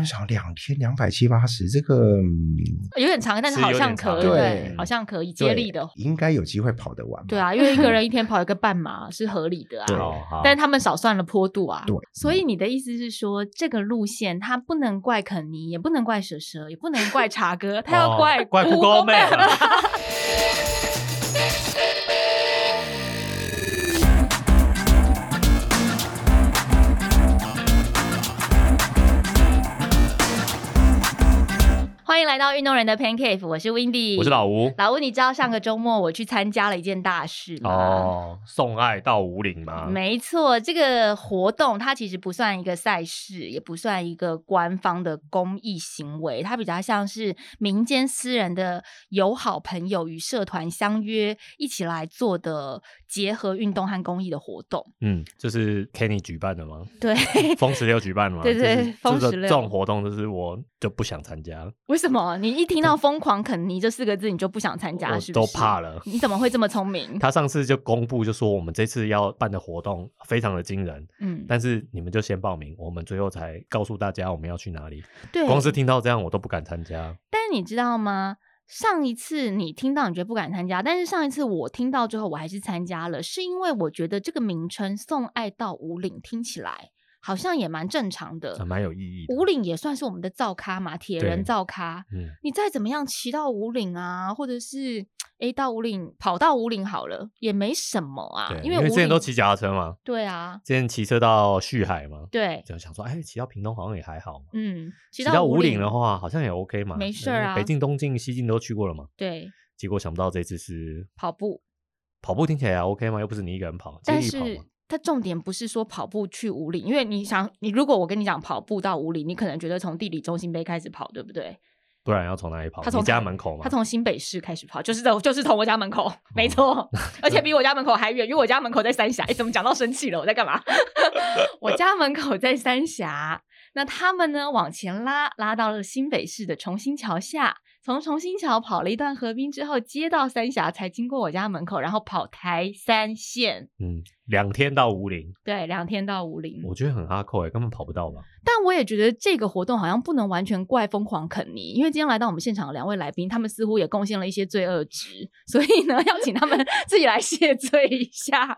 刚想两天两百七八十，这个有点长，但是好像可以，对，好像可以接力的，应该有机会跑得完。对啊，因为一个人 一天跑一个半马是合理的啊。但是他们少算了坡度啊。对，所以你的意思是说，这个路线它不能怪肯尼，也不能怪蛇蛇，也不能怪茶哥，他要怪怪故宫 欢迎来到运动人的 Pancake，我是 Windy，我是老吴。老吴，你知道上个周末我去参加了一件大事吗？哦，送爱到五岭吗？没错，这个活动它其实不算一个赛事，也不算一个官方的公益行为，它比较像是民间私人的友好朋友与社团相约一起来做的结合运动和公益的活动。嗯，就是 Kenny 举办的吗？对，风十六举办的吗？对对，风十六这种活动就是我就不想参加了。为什么？你一听到“疯狂肯尼”这四个字，你就不想参加？是都怕了？你怎么会这么聪明？他上次就公布，就说我们这次要办的活动非常的惊人。嗯，但是你们就先报名，我们最后才告诉大家我们要去哪里。对，光是听到这样，我都不敢参加。但是你知道吗？上一次你听到，你觉得不敢参加，但是上一次我听到之后，我还是参加了，是因为我觉得这个名称“送爱到五岭”听起来。好像也蛮正常的，蛮有意义。五岭也算是我们的造咖嘛，铁人造咖。嗯，你再怎么样骑到五岭啊，或者是哎到五岭跑到五岭好了，也没什么啊。因为之前都骑脚踏车嘛。对啊，之前骑车到旭海嘛。对，就想说，哎，骑到屏东好像也还好。嗯，骑到五岭的话，好像也 OK 嘛，没事啊。北境、东境、西境都去过了嘛。对。结果想不到这次是跑步，跑步听起来 OK 吗？又不是你一个人跑，但是。它重点不是说跑步去五岭，因为你想，你如果我跟你讲跑步到五岭，你可能觉得从地理中心碑开始跑，对不对？不然要从哪里跑？他从家门口吗？他从新北市开始跑，就是在就是从我家门口，没错，而且比我家门口还远，因为我家门口在三峡。哎，怎么讲到生气了？我在干嘛？我家门口在三峡，那他们呢往前拉，拉到了新北市的重新桥下。从重新桥跑了一段河滨之后，接到三峡才经过我家门口，然后跑台三线。嗯，两天到五岭。对，两天到五岭。我觉得很阿扣哎，根本跑不到吧？但我也觉得这个活动好像不能完全怪疯狂肯尼，因为今天来到我们现场的两位来宾，他们似乎也贡献了一些罪恶值，所以呢，要请他们 自己来谢罪一下。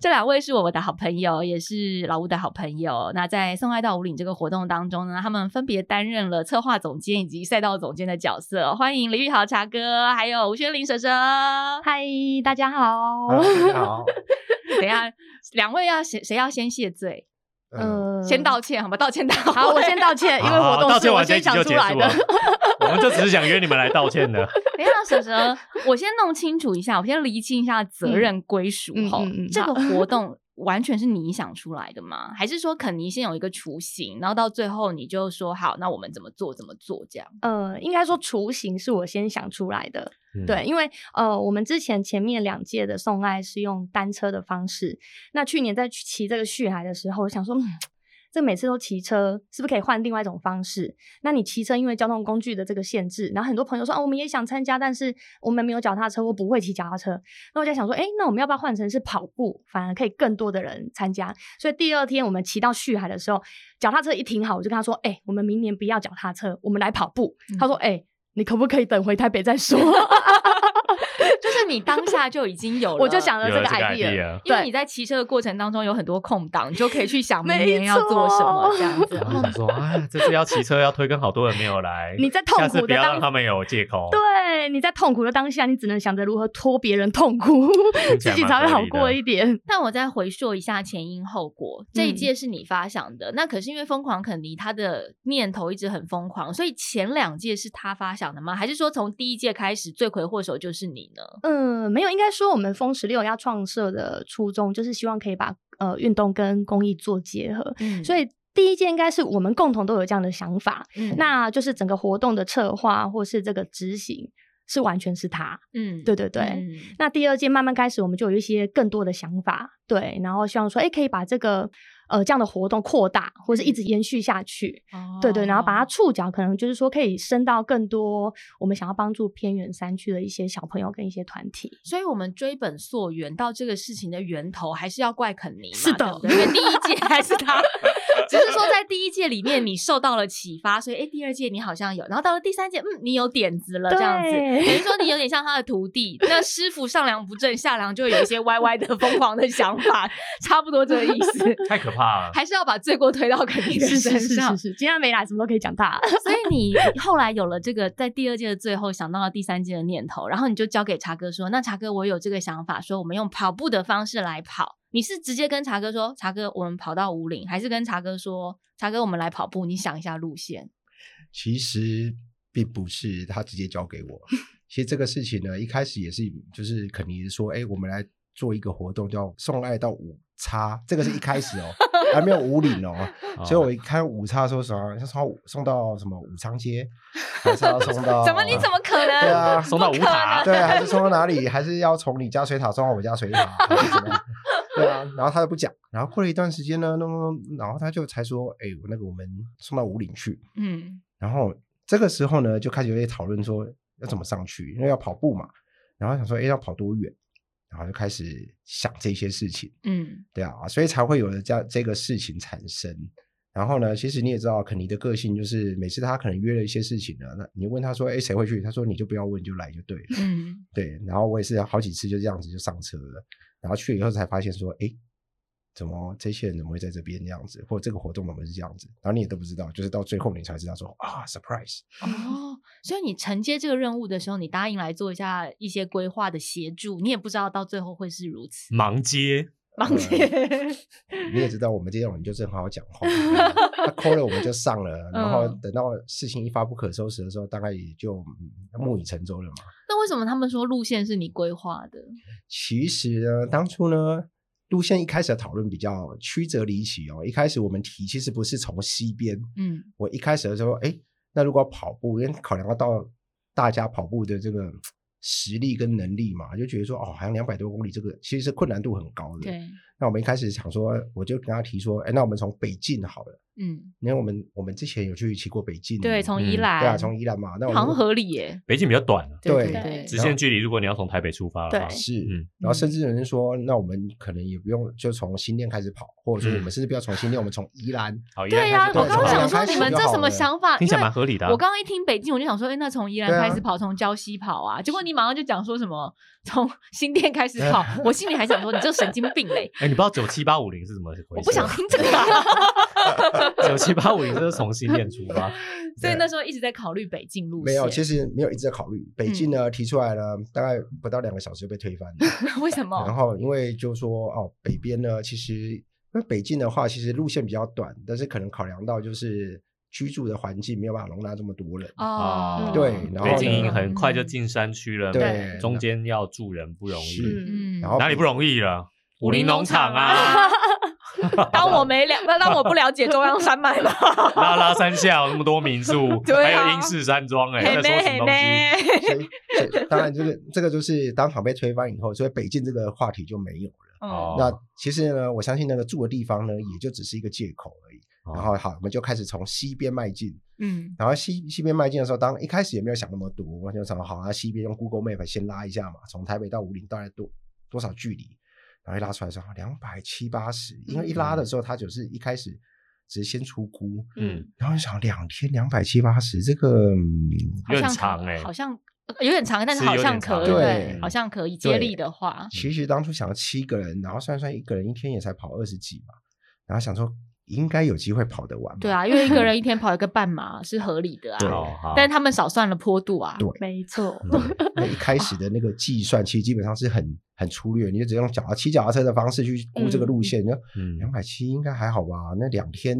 这两位是我们的好朋友，也是老吴的好朋友。那在送爱到五岭这个活动当中呢，他们分别担任了策划总监以及赛道总监的角色。欢迎李玉豪茶哥，还有吴轩林婶婶。嗨，大家好。好。等下，两位要谁谁要先谢罪？呃，先道歉好吗？道歉道好，我先道歉，因为活动是我先想出来的。我们就只是想约你们来道歉的。等下，婶婶，我先弄清楚一下，我先厘清一下责任归属哈。这个活动完全是你想出来的吗？还是说肯尼先有一个雏形，然后到最后你就说好，那我们怎么做怎么做这样？呃，应该说雏形是我先想出来的。对，因为呃，我们之前前面两届的送爱是用单车的方式，那去年在骑这个续海的时候，我想说，这每次都骑车，是不是可以换另外一种方式？那你骑车，因为交通工具的这个限制，然后很多朋友说，哦，我们也想参加，但是我们没有脚踏车，我不会骑脚踏车。那我在想说，哎，那我们要不要换成是跑步，反而可以更多的人参加？所以第二天我们骑到旭海的时候，脚踏车一停好，我就跟他说，哎，我们明年不要脚踏车，我们来跑步。他说，哎。你可不可以等回台北再说？就是你当下就已经有了，我就想了这个 idea，因为你在骑车的过程当中有很多空档，你就可以去想明年要做什么这样子。想说，哎，这次要骑车要推跟好多人没有来，你在痛苦的当他们有借口。对，你在痛苦的当下，你只能想着如何拖别人痛苦，自己才会好过一点。但我再回溯一下前因后果，这一届是你发想的，那可是因为疯狂肯尼他的念头一直很疯狂，所以前两届是他发想的吗？还是说从第一届开始罪魁祸首就是你呢？嗯，没有，应该说我们风十六要创设的初衷就是希望可以把呃运动跟公益做结合，所以第一届应该是我们共同都有这样的想法，那就是整个活动的策划或是这个执行是完全是他，嗯，对对对。那第二届慢慢开始，我们就有一些更多的想法，对，然后希望说，哎，可以把这个呃这样的活动扩大，或者一直延续下去。对对，然后把它触角，可能就是说可以伸到更多我们想要帮助偏远山区的一些小朋友跟一些团体。所以，我们追本溯源到这个事情的源头，还是要怪肯尼。是的，因为第一届还是他。只是说在第一届里面你受到了启发，所以哎，第二届你好像有，然后到了第三届，嗯，你有点子了，这样子，等于说你有点像他的徒弟。那师傅上梁不正下梁，就有一些歪歪的疯狂的想法，差不多这个意思。太可怕了，还是要把罪过推到肯定的身上。是是是，今天没来，什么都可以讲大。所以你后来有了这个，在第二届的最后想到了第三届的念头，然后你就交给茶哥说：“那茶哥，我有这个想法，说我们用跑步的方式来跑。”你是直接跟茶哥说：“茶哥，我们跑到五岭，还是跟茶哥说：‘茶哥，我们来跑步？’你想一下路线。”其实并不是他直接交给我。其实这个事情呢，一开始也是就是肯尼说：“哎，我们来做一个活动，叫送爱到五叉。”这个是一开始哦，还没有五岭哦。所以我一看五叉说什么，要送送到什么武昌街，还是要送到？怎么？你怎么可能？对啊，送到五塔？对，还是送到哪里？还是要从你家水塔送到我家水塔？对啊，然后他就不讲，然后过了一段时间呢，弄弄然后他就才说，哎，那个我们送到五岭去，嗯，然后这个时候呢，就开始有些讨论说要怎么上去，因为要跑步嘛，然后想说，哎，要跑多远，然后就开始想这些事情，嗯，对啊，所以才会有了这这个事情产生。然后呢，其实你也知道，肯尼的个性就是每次他可能约了一些事情呢，那你问他说，哎，谁会去？他说你就不要问，就来就对了，嗯，对。然后我也是好几次就这样子就上车了。然后去了以后才发现说，哎，怎么这些人怎么会在这边这样子，或者这个活动怎么是这样子？然后你也都不知道，就是到最后你才知道说啊，surprise。哦，所以你承接这个任务的时候，你答应来做一下一些规划的协助，你也不知道到最后会是如此。忙接，忙接。你也知道，我们这种人就是很好讲话，他扣了我们就上了，然后等到事情一发不可收拾的时候，大概也就木已成舟了嘛。那为什么他们说路线是你规划的？其实呢，当初呢，路线一开始的讨论比较曲折离奇哦。一开始我们提其实不是从西边，嗯，我一开始的时候，哎，那如果跑步，因为考量到大家跑步的这个实力跟能力嘛，就觉得说，哦，好像两百多公里，这个其实是困难度很高的。对。那我们一开始想说，我就跟他提说，哎，那我们从北进好了。嗯，因为我们我们之前有去骑过北进，对，从宜兰，对啊，从宜兰嘛，那好像合理耶。北进比较短，对对，直线距离，如果你要从台北出发的话，是，嗯，然后甚至有人说，那我们可能也不用就从新店开始跑，或者说我们甚至不要从新店，我们从宜兰，对呀，我刚刚想说你们这什么想法？听起来蛮合理的。我刚刚一听北进，我就想说，哎，那从宜兰开始跑，从礁溪跑啊，结果你马上就讲说什么从新店开始跑，我心里还想说，你这神经病嘞！哎，你不知道九七八五零是怎么回事？我不想听这个。九七八五零是从新店出发，所以那时候一直在考虑北进路线。没有，其实没有一直在考虑北进呢。提出来了，大概不到两个小时就被推翻了。为什么？然后因为就说哦，北边呢，其实因为北进的话，其实路线比较短，但是可能考量到就是居住的环境没有办法容纳这么多人哦。对，然后北京很快就进山区了，对，中间要住人不容易，嗯，然后哪里不容易了？武林农场啊。当我没了，那当我不了解中央山脉吗？拉拉山下有那么多民宿，还有英式山庄，哎，在说什么东西？当然，这个这个就是当场被推翻以后，所以北进这个话题就没有了。哦，那其实呢，我相信那个住的地方呢，也就只是一个借口而已。然后好，我们就开始从西边迈进。嗯，然后西西边迈进的时候，当一开始也没有想那么多，我就想好啊，西边用 Google Map 先拉一下嘛，从台北到武林大概多多少距离？然后一拉出来说两百七八十，因为一拉的时候，他就是一开始只是先出估，嗯，然后想两天两百七八十，这个有点长哎，好像有点长，但是好像可以，好像可以接力的话，其实当初想要七个人，然后算算一个人一天也才跑二十几嘛，然后想说。应该有机会跑得完。对啊，因为一个人 一天跑一个半马是合理的啊。但是他们少算了坡度啊。对，没 错。那一开始的那个计算，其实基本上是很很粗略，你就只用脚骑脚踏车的方式去估这个路线。你说两百七应该还好吧？那两天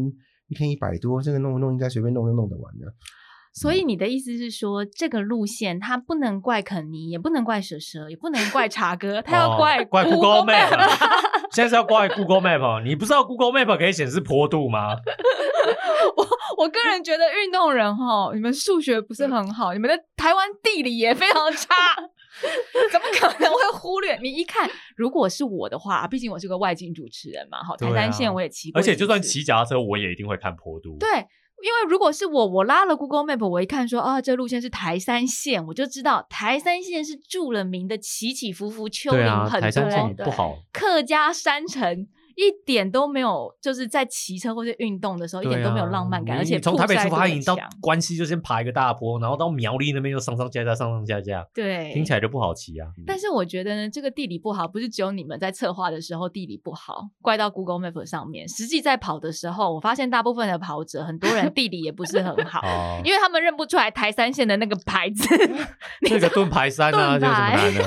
一天一百多，这个弄弄应该随便弄就弄得完的。所以你的意思是说，这个路线它不能怪肯尼，也不能怪蛇蛇，也不能怪茶哥，他要怪怪 Google Map。现在是要挂 Google Map，你不知道 Google Map 可以显示坡度吗？我我个人觉得运动人哈，你们数学不是很好，你们的台湾地理也非常差。怎么可能会忽略？你一看，如果是我的话，毕竟我是个外景主持人嘛，好，台山线我也骑过，而且就算骑脚踏车，我也一定会看坡度。对，因为如果是我，我拉了 Google Map，我一看说啊，这路线是台山线，我就知道台山线是著了名的起起伏伏、丘陵很多，不好，客家山城。一点都没有，就是在骑车或者运动的时候，一点都没有浪漫感，而且从台北出发，你到关西就先爬一个大坡，然后到苗栗那边又上上下下，上上下下，对，听起来就不好骑啊。但是我觉得呢，这个地理不好，不是只有你们在策划的时候地理不好，怪到 Google Map 上面。实际在跑的时候，我发现大部分的跑者，很多人地理也不是很好，因为他们认不出来台三线的那个牌子，那个盾牌山啊，就什么难的。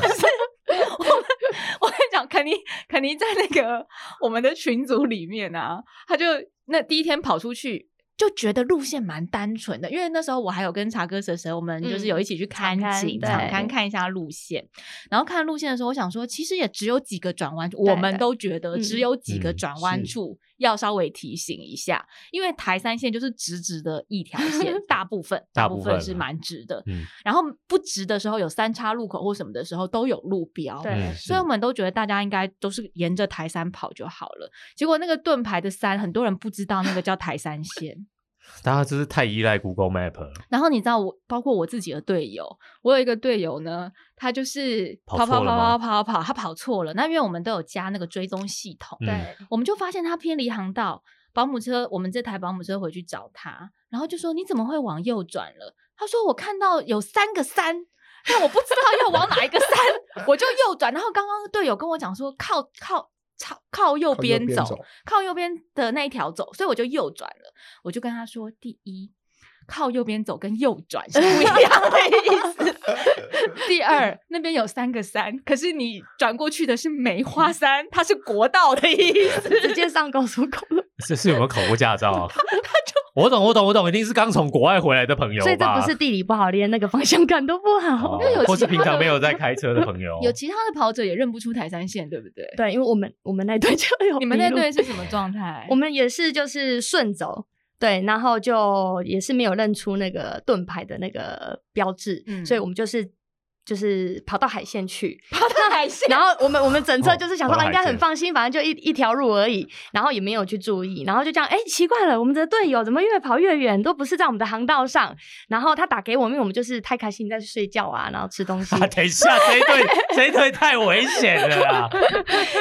你，肯尼肯尼在那个我们的群组里面啊，他就那第一天跑出去。就觉得路线蛮单纯的，因为那时候我还有跟茶哥蛇蛇，我们就是有一起去看景，场看看一下路线。然后看路线的时候，我想说，其实也只有几个转弯，我们都觉得只有几个转弯处要稍微提醒一下，因为台三线就是直直的一条线，大部分大部分是蛮直的。然后不直的时候，有三叉路口或什么的时候都有路标，对，所以我们都觉得大家应该都是沿着台三跑就好了。结果那个盾牌的山，很多人不知道那个叫台三线。大家真是太依赖 Google Map 了。然后你知道我，包括我自己的队友，我有一个队友呢，他就是跑跑跑跑跑跑，他跑错了。那因为我们都有加那个追踪系统，对，我们就发现他偏离航道。保姆车，我们这台保姆车回去找他，然后就说你怎么会往右转了？他说我看到有三个山，但我不知道要往哪一个山，我就右转。然后刚刚队友跟我讲说靠靠。靠靠右边走，靠右边的那一条走，所以我就右转了。我就跟他说：第一，靠右边走跟右转是不一样的意思。第二，那边有三个山，可是你转过去的是梅花山，它是国道的意思，直接上高速公路。是是有没有考过驾照啊？他就我懂，我懂，我懂，一定是刚从国外回来的朋友，所以这不是地理不好，连那个方向感都不好，因为有或是平常没有在开车的朋友，有其他的跑者也认不出台山线，对不对？对，因为我们我们那队就有，你们那队是什么状态？我们也是就是顺走，对，然后就也是没有认出那个盾牌的那个标志，所以我们就是。就是跑到海线去，跑到海线，然后我们我们整车就是想说啊，应该很放心，反正就一一条路而已，然后也没有去注意，然后就这样，哎，奇怪了，我们的队友怎么越跑越远，都不是在我们的航道上。然后他打给我们，因为我们就是太开心在睡觉啊，然后吃东西。等一下，这一队 这一队太危险了啦！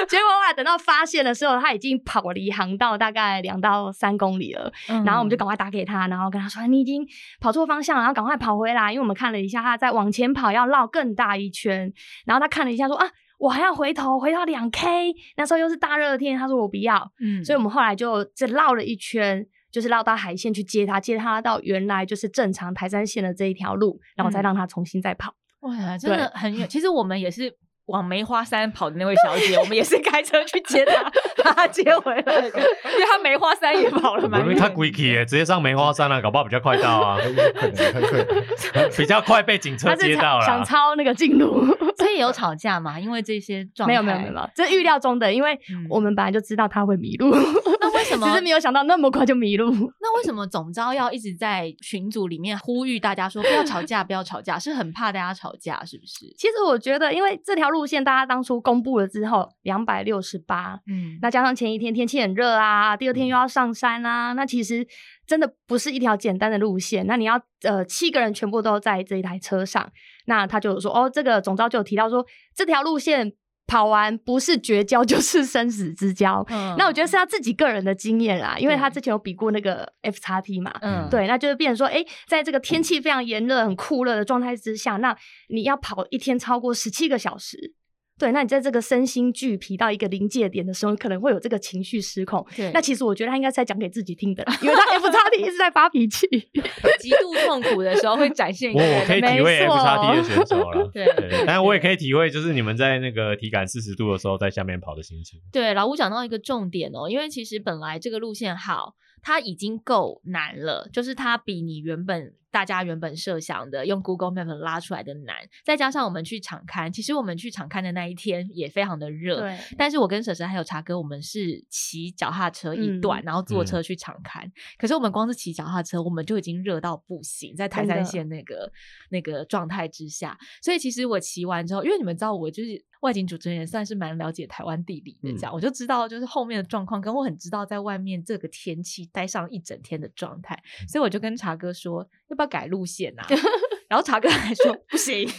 结果后来等到发现的时候，他已经跑离航道大概两到三公里了。然后我们就赶快打给他，然后跟他说，你已经跑错方向，然后赶快跑回来，因为我们看了一下，他在往前跑要绕。更大一圈，然后他看了一下，说啊，我还要回头，回到两 K，那时候又是大热天，他说我不要，嗯，所以我们后来就这绕了一圈，就是绕到海线去接他，接他到原来就是正常台山线的这一条路，然后再让他重新再跑。哇，真的很远。其实我们也是。往梅花山跑的那位小姐，我们也是开车去接她，把她接回来，因为她梅花山也跑了蛮远。他 q u i c k 直接上梅花山了，搞不好比较快到啊，比较快被警车接到了。想抄那个近路，所以有吵架嘛？因为这些状没有没有没有，这预料中的，因为我们本来就知道他会迷路。那为什么？只是没有想到那么快就迷路。那为什么总招要一直在群组里面呼吁大家说不要吵架，不要吵架，是很怕大家吵架，是不是？其实我觉得，因为这条。路线大家当初公布了之后，两百六十八，嗯，那加上前一天天气很热啊，第二天又要上山啊，那其实真的不是一条简单的路线。那你要呃七个人全部都在这一台车上，那他就说哦，这个总招就有提到说这条路线跑完不是绝交就是生死之交。那我觉得是他自己个人的经验啦，因为他之前有比过那个 F 叉 T 嘛，嗯，对，那就是变成说，哎，在这个天气非常炎热、很酷热的状态之下，那你要跑一天超过十七个小时。对，那你在这个身心俱疲到一个临界点的时候，可能会有这个情绪失控。对，那其实我觉得他应该是在讲给自己听的，因为他 F 叉 T 一直在发脾气，极度痛苦的时候会展现。我我可以体会 F 叉 T 的选手了，对，但是我也可以体会，就是你们在那个体感四十度的时候在下面跑的心情。对，老吴讲到一个重点哦，因为其实本来这个路线好，它已经够难了，就是它比你原本。大家原本设想的用 Google Map 拉出来的难，再加上我们去场刊，其实我们去场刊的那一天也非常的热。对。但是我跟婶婶还有茶哥，我们是骑脚踏车一段，然后坐车去场刊。可是我们光是骑脚踏车，我们就已经热到不行，在台山县那个那个状态之下。所以其实我骑完之后，因为你们知道我就是外景主持人，也算是蛮了解台湾地理的，这样我就知道就是后面的状况，跟我很知道在外面这个天气待上一整天的状态。所以我就跟茶哥说，要不要改路线啊？然后查哥还说 不行，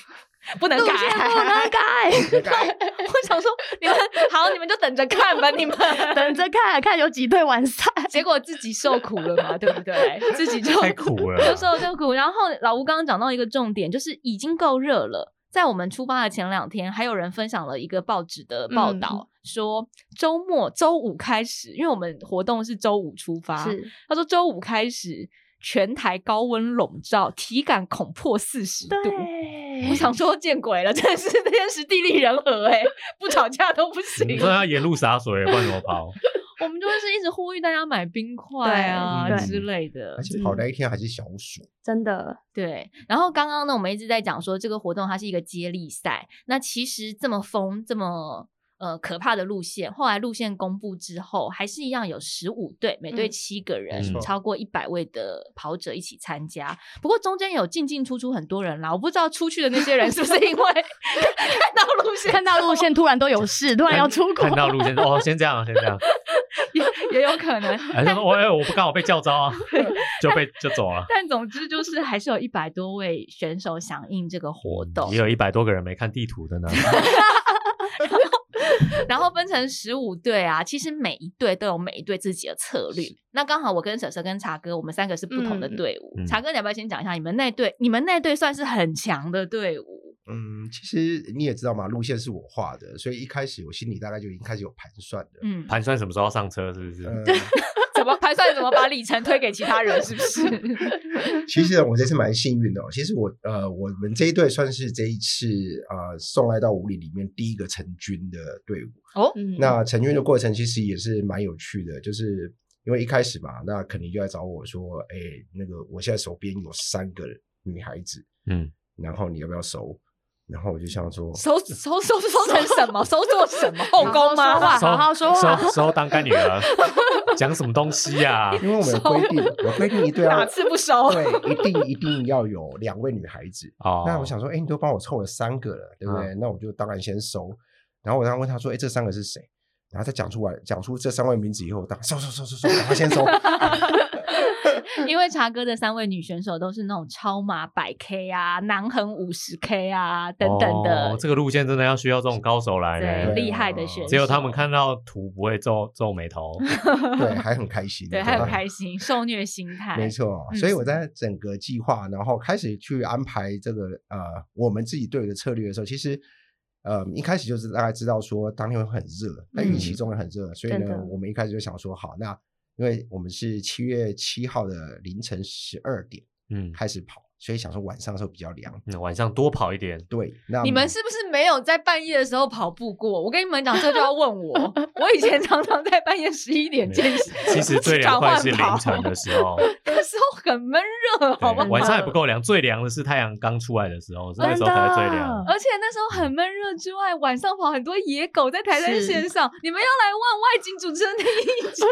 不能改，不能改。我想说，你们好，你们就等着看吧，你们等着看看有几队完赛。结果自己受苦了嘛，对不对？自己就太苦了，就受就苦。然后老吴刚刚讲到一个重点，就是已经够热了。在我们出发的前两天，还有人分享了一个报纸的报道，说周末周五开始，因为我们活动是周五出发，他说周五开始全台高温笼罩，体感恐破四十度。我想说见鬼了，真的是天时地利人和哎，不吵架都不行。你说要沿路洒水，不然怎么跑？我们就是一直呼吁大家买冰块啊之类的，而且跑那一天还是小暑，真的对。然后刚刚呢，我们一直在讲说这个活动它是一个接力赛，那其实这么疯这么。呃，可怕的路线。后来路线公布之后，还是一样有十五队，每队七个人，超过一百位的跑者一起参加。不过中间有进进出出很多人啦，我不知道出去的那些人是不是因为 看到路线，看到路线突然都有事，突然要出国。看到路线哦，先这样，先这样，也也有可能。还是说，我我不刚好被叫招啊，就被就走了。但总之就是，还是有一百多位选手响应这个活动，也有一百多个人没看地图的呢。然后分成十五队啊，其实每一队都有每一队自己的策略。那刚好我跟舍舍跟茶哥，我们三个是不同的队伍。茶哥，你要不要先讲一下你们那队？你们那队算是很强的队伍。嗯，其实你也知道嘛，路线是我画的，所以一开始我心里大概就已经开始有盘算的。嗯，盘算什么时候上车，是不是？怎么盘算？怎么把里程推给其他人？是不是？其实我这次蛮幸运的。其实我呃，我们这一队算是这一次呃送来到五里里面第一个成军的队伍。哦，那成军的过程其实也是蛮有趣的，就是因为一开始嘛，那肯定就来找我说，哎，那个我现在手边有三个女孩子，嗯，然后你要不要收？然后我就想说，收收收收成什么？收做什么？后宫吗？好好说话，收收当干女儿，讲什么东西呀？因为我们规定，我规定一对啊，哪次不收？对，一定一定要有两位女孩子。哦，那我想说，哎，你都帮我凑了三个了，对不对？那我就当然先收。然后我当时问他说，哎，这三个是谁？然后他讲出来，讲出这三位名字以后，当收收收收收，赶快先收。因为茶哥的三位女选手都是那种超马百 K 啊、南横五十 K 啊等等的，这个路线真的要需要这种高手来，对，厉害的选手。只有他们看到图不会皱皱眉头，对，还很开心，对，还很开心，受虐心态。没错，所以我在整个计划，然后开始去安排这个呃我们自己队的策略的时候，其实呃一开始就是大概知道说当天会很热，那预期中也很热，所以呢，我们一开始就想说好那。因为我们是七月七号的凌晨十二点，嗯，开始跑。所以想说晚上的时候比较凉，晚上多跑一点。对，那你们是不是没有在半夜的时候跑步过？我跟你们讲，这就要问我。我以前常常在半夜十一点健身，其实最凉快是凌晨的时候，那时候很闷热，好吗？晚上也不够凉，最凉的是太阳刚出来的时候，那时候才最凉。而且那时候很闷热之外，晚上跑很多野狗在台山线上，你们要来问外景主持人的意见。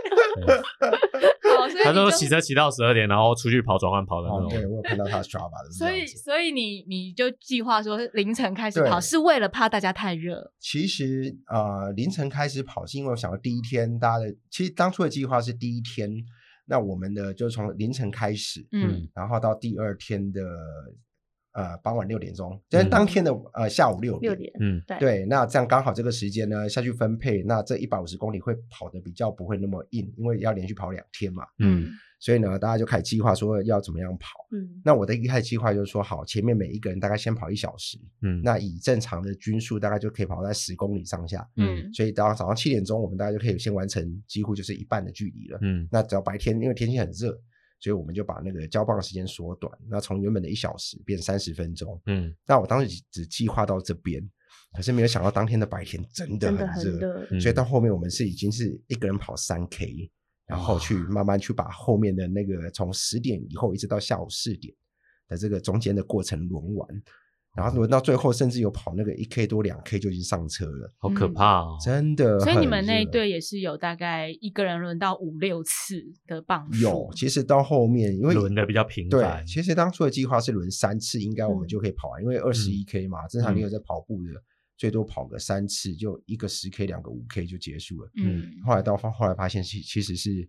好，他说骑车骑到十二点，然后出去跑转换跑的那种。对我有看到他所以。所以你你就计划说凌晨开始跑，是为了怕大家太热。其实呃，凌晨开始跑是因为我想到第一天大家的，其实当初的计划是第一天，那我们的就从凌晨开始，嗯，然后到第二天的呃傍晚六点钟，就是当天的呃下午六六点，嗯，对对，那这样刚好这个时间呢下去分配，那这一百五十公里会跑的比较不会那么硬，因为要连续跑两天嘛，嗯。所以呢，大家就开始计划说要怎么样跑。嗯，那我的一开始计划就是说，好，前面每一个人大概先跑一小时。嗯，那以正常的均速，大概就可以跑在十公里上下。嗯，所以到早上七点钟，我们大概就可以先完成几乎就是一半的距离了。嗯，那只要白天，因为天气很热，所以我们就把那个交棒的时间缩短，那从原本的一小时变三十分钟。嗯，那我当时只计划到这边，可是没有想到当天的白天真的很热，所以到后面我们是已经是一个人跑三 K。然后去慢慢去把后面的那个从十点以后一直到下午四点，的这个中间的过程轮完。然后轮到最后，甚至有跑那个一 K 多两 K 就已经上车了，好可怕哦！真的。所以你们那一队也是有大概一个人轮到五六次的棒数。有，其实到后面因为轮的比较频繁。对，其实当初的计划是轮三次，应该我们就可以跑完，因为二十一 K 嘛，正常你有在跑步的，最多跑个三次，就一个十 K，两个五 K 就结束了。嗯。后来到后来发现，其其实是。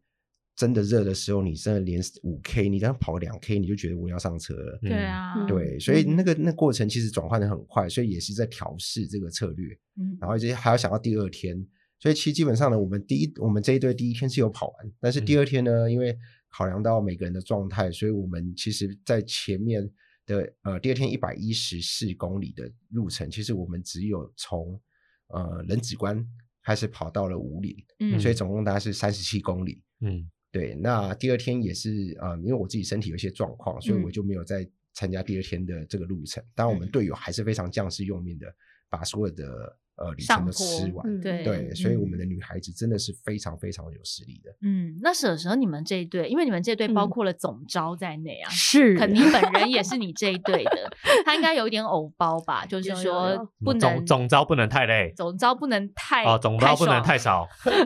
真的热的时候，你真的连五 K，你这样跑两 K，你就觉得我要上车了。对啊，对，所以那个那过程其实转换的很快，所以也是在调试这个策略。嗯，然后这些还要想到第二天，所以其实基本上呢，我们第一我们这一队第一天是有跑完，但是第二天呢，因为考量到每个人的状态，所以我们其实在前面的呃第二天一百一十四公里的路程，其实我们只有从呃人子关开始跑到了五岭，嗯，所以总共大概是三十七公里，嗯。对，那第二天也是啊，因为我自己身体有一些状况，所以我就没有再参加第二天的这个路程。当然，我们队友还是非常将士用命的，把所有的。呃，里程的吃完，对对，所以我们的女孩子真的是非常非常有实力的。嗯，那舍舍你们这一队，因为你们这一队包括了总招在内啊，是肯尼本人也是你这一队的，他应该有一点偶包吧？就是说不能总总招不能太累，总招不能太哦，总招不能太少。对，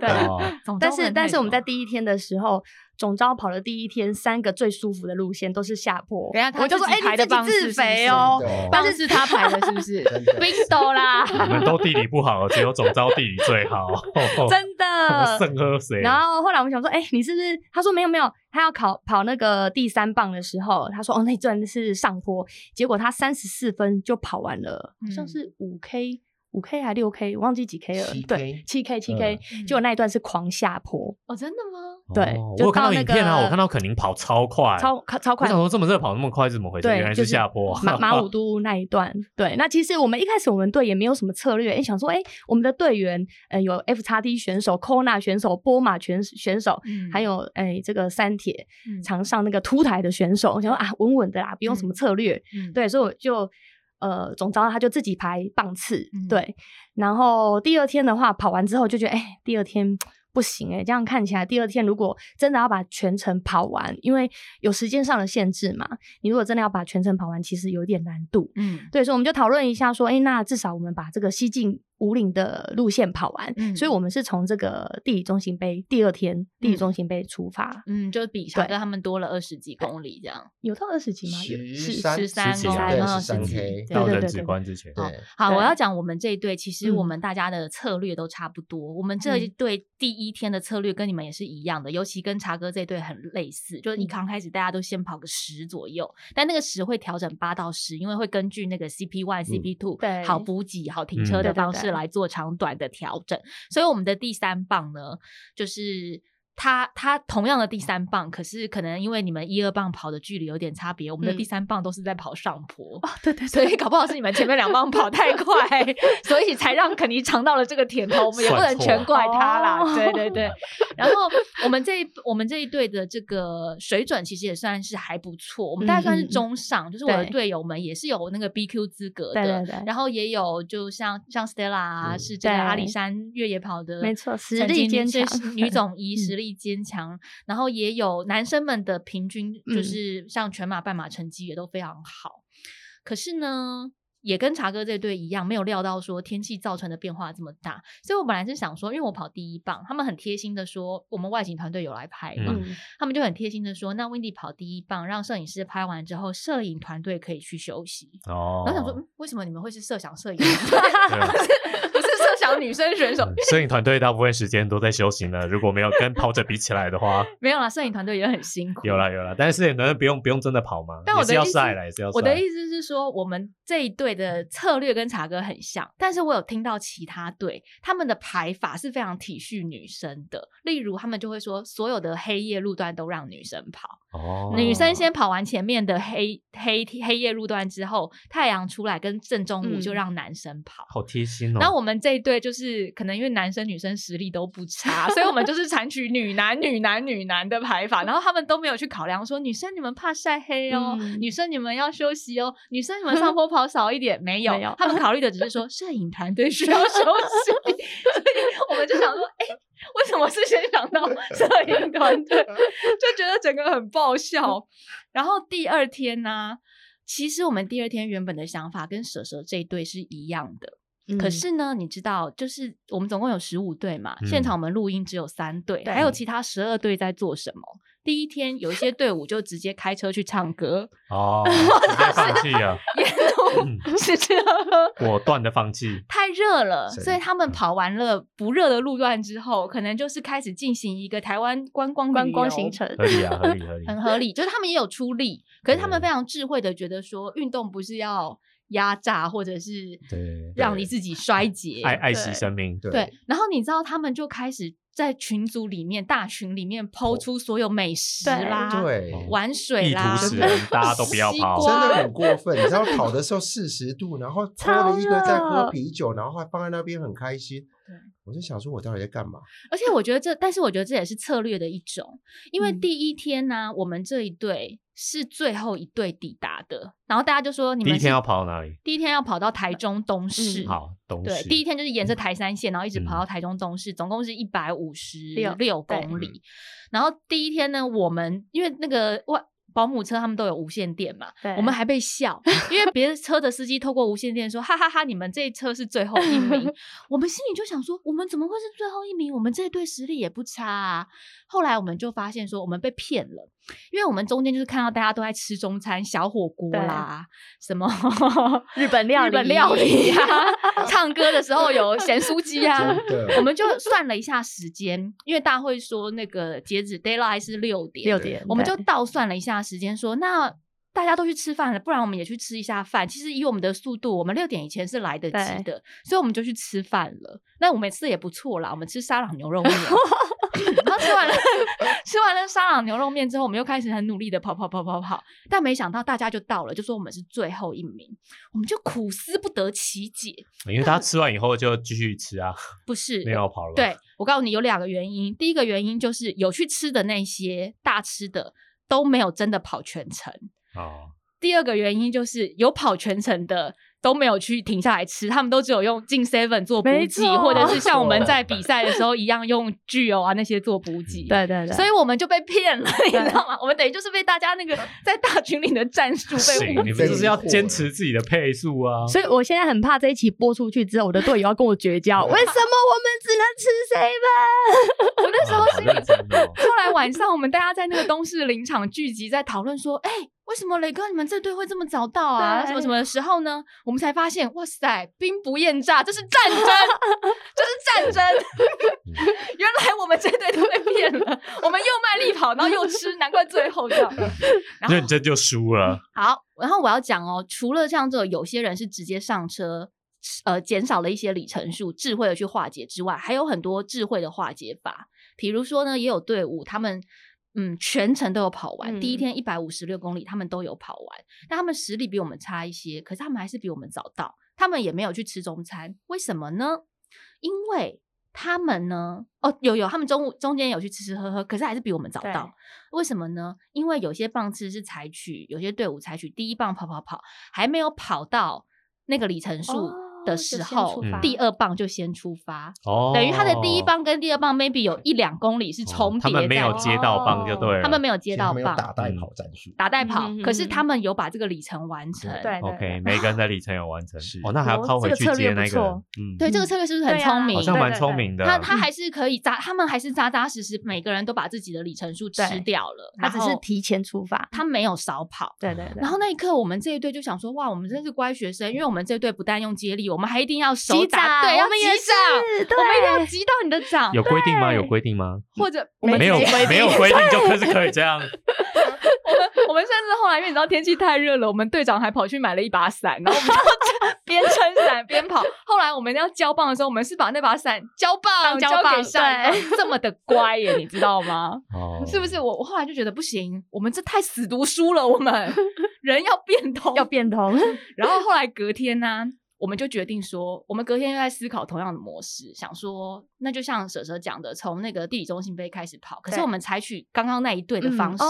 但是但是我们在第一天的时候。总招跑的第一天，三个最舒服的路线都是下坡。等下我就说，哎，你自己自肥哦，但是是他排的是不是？冰斗啦，你们都地理不好，只有总招地理最好。真的。剩喝水。然后后来我们想说，哎，你是不是？他说没有没有，他要考跑那个第三棒的时候，他说哦，那段是上坡，结果他三十四分就跑完了，好像是五 K。五 K 还六 K，我忘记几 K 了。对，七 K 七 K，结果那一段是狂下坡。哦，真的吗？对，我看到影片啊，我看到肯宁跑超快，超超快。我想说这么热跑那么快，怎么回事？原来是下坡。马 马武都那一段，对。那其实我们一开始我们队也没有什么策略，哎，想说，哎，我们的队员，呃，有 F 叉 D 选手、Kona 选手、波马选选手，还有哎这个三铁常上那个凸台的选手，我想说啊，稳稳的啦，不用什么策略。对，所以我就。呃，总招他就自己排棒次，对。然后第二天的话，跑完之后就觉得，哎，第二天不行哎，这样看起来，第二天如果真的要把全程跑完，因为有时间上的限制嘛，你如果真的要把全程跑完，其实有点难度。嗯，对，所以我们就讨论一下，说，哎，那至少我们把这个西进。五岭的路线跑完，所以我们是从这个地理中心杯第二天地理中心杯出发，嗯，就比查哥他们多了二十几公里这样，有到二十几吗？十三十三公十三 K 到人子关之前。好，我要讲我们这一队，其实我们大家的策略都差不多。我们这一队第一天的策略跟你们也是一样的，尤其跟茶哥这队很类似，就是你刚开始大家都先跑个十左右，但那个十会调整八到十，因为会根据那个 CP one、CP two 好补给、好停车的方式来做长短的调整。所以我们的第三棒呢，就是。他他同样的第三棒，可是可能因为你们一二棒跑的距离有点差别，我们的第三棒都是在跑上坡，对对，所以搞不好是你们前面两棒跑太快，所以才让肯尼尝到了这个甜头。我们也不能全怪他啦，对对对。然后我们这我们这一队的这个水准其实也算是还不错，我们大概算是中上，就是我的队友们也是有那个 BQ 资格的，然后也有就像像 Stella 啊，是这个阿里山越野跑的，没错，实力坚强女总 一实力。坚强，然后也有男生们的平均，就是像全马、半马成绩也都非常好。可是呢，也跟茶哥这队一样，没有料到说天气造成的变化这么大。所以我本来是想说，因为我跑第一棒，他们很贴心的说，我们外景团队有来拍嘛，他们就很贴心的说，那 Wendy 跑第一棒，让摄影师拍完之后，摄影团队可以去休息。哦，然后想说，为什么你们会是摄想摄影？女生选手，摄影团队大部分时间都在休息呢。如果没有跟跑者比起来的话，没有啦，摄影团队也很辛苦。有啦有啦，但是摄影团队不用不用真的跑吗？但我的意思也是要我的意思是说，我们这一队的策略跟茶哥很像，但是我有听到其他队他们的排法是非常体恤女生的。例如，他们就会说，所有的黑夜路段都让女生跑，哦，女生先跑完前面的黑黑黑夜路段之后，太阳出来跟正中午就让男生跑，好贴心。哦。那我们这一队。就是可能因为男生女生实力都不差，所以我们就是采取女男女男女男的排法，然后他们都没有去考量说女生你们怕晒黑哦，女生你们要休息哦，女生你们上 坡跑少一点，没有，他们考虑的只是说 摄影团队需要休息，所以我们就想说，哎，为什么是先想到 摄影团队，就觉得整个很爆笑。然后第二天呢？其实我们第二天原本的想法跟蛇蛇这一对是一样的。可是呢，你知道，就是我们总共有十五队嘛，现场我们录音只有三队，还有其他十二队在做什么？第一天有一些队伍就直接开车去唱歌，哦，直接放弃 了，吃吃喝喝，果断的放弃。太热了，所以他们？跑完了不热的路段之后，可能就是开始进行一个台湾观光观光行程，合理啊，合理合理，很合理。就是他们也有出力，可是他们非常智慧的觉得说，运动不是要。压榨或者是让你自己衰竭，爱爱惜生命。对，然后你知道他们就开始在群组里面、大群里面抛出所有美食啦、对玩水啦，大家都不要跑，真的很过分。你知道跑的时候四十度，然后 拖了一个在喝啤酒，然后还放在那边很开心。对，我就想说，我到底在干嘛？而且我觉得这，但是我觉得这也是策略的一种，因为第一天呢，我们这一队。是最后一队抵达的，然后大家就说：“你们第一天要跑到哪里？第一天要跑到台中东市。好，东市。对，第一天就是沿着台山线，然后一直跑到台中东市，总共是一百五十六公里。然后第一天呢，我们因为那个外。保姆车他们都有无线电嘛？我们还被笑，因为别的车的司机透过无线电说：“哈哈哈，你们这一车是最后一名。”我们心里就想说：“我们怎么会是最后一名？我们这队实力也不差啊！”后来我们就发现说，我们被骗了，因为我们中间就是看到大家都在吃中餐、小火锅啦，什么日本料理、日本料理啊，唱歌的时候有咸酥鸡啊，我们就算了一下时间，因为大会说那个截止 d a y l i g h t 是六点，六点，我们就倒算了一下。时间说，那大家都去吃饭了，不然我们也去吃一下饭。其实以我们的速度，我们六点以前是来得及的，所以我们就去吃饭了。那我们吃的也不错啦，我们吃沙朗牛肉面。然后吃完了，吃完了沙朗牛肉面之后，我们又开始很努力的跑跑跑跑跑。但没想到大家就到了，就说我们是最后一名，我们就苦思不得其解。因为大家吃完以后就继续吃啊，不是没有跑了。对 我告诉你有两个原因，第一个原因就是有去吃的那些大吃的。都没有真的跑全程。哦。第二个原因就是有跑全程的。都没有去停下来吃，他们都只有用进 seven 做补给，或者是像我们在比赛的时候一样用具有啊那些做补给。对对对，所以我们就被骗了，你知道吗？我们等于就是被大家那个在大群里的战术被误。你们就是要坚持自己的配速啊！所以我现在很怕这一期播出去之后，我的队友要跟我绝交。为什么我们只能吃 seven？我那时候心里，后来晚上我们大家在那个东市林场聚集，在讨论说，哎。为什么雷哥你们这队会这么早到啊？什么什么时候呢？我们才发现，哇塞，兵不厌诈，这是战争，这是战争。原来我们这队都被骗了，我们又卖力跑，然后又吃，难怪最后这样。认真就输了。好，然后我要讲哦，除了像这有些人是直接上车，呃，减少了一些里程数，智慧的去化解之外，还有很多智慧的化解法。比如说呢，也有队伍他们。嗯，全程都有跑完。第一天一百五十六公里，他们都有跑完。但他们实力比我们差一些，可是他们还是比我们早到。他们也没有去吃中餐，为什么呢？因为他们呢，哦，有有，他们中午中间有去吃吃喝喝，可是还是比我们早到。为什么呢？因为有些棒次是采取，有些队伍采取第一棒跑跑跑，还没有跑到那个里程数。的时候，第二棒就先出发，等于他的第一棒跟第二棒 maybe 有一两公里是重叠，他们没有接到棒就对了，他们没有接到棒，打带跑战术，打带跑，可是他们有把这个里程完成，对，OK，每个人的 里程有完成，哦，那还要靠回去接那个，嗯，对，这个策略是不是很聪明？好像蛮聪明的，他他还是可以扎，他们还是扎扎实实，每个人都把自己的里程数吃掉了，他只是提前出发，他没有少跑，对对对，然后那一刻我们这一队就想说，哇，我们真是乖学生，因为我们这一队不但用接力，我们还一定要守。击掌，对，我们也是，我们一定要击到你的掌。有规定吗？有规定吗？或者没有没有规定就可是可以这样。我们我们甚至后来，因为你知道天气太热了，我们队长还跑去买了一把伞，然后我们就 边撑伞边跑。后来我们要交棒的时候，我们是把那把伞交棒交给上，这么的乖耶，你知道吗？哦，是不是？我我后来就觉得不行，我们这太死读书了，我们人要变通，要变通。然后后来隔天呢？我们就决定说，我们隔天又在思考同样的模式，想说，那就像蛇蛇讲的，从那个地理中心杯开始跑。可是我们采取刚刚那一队的方式，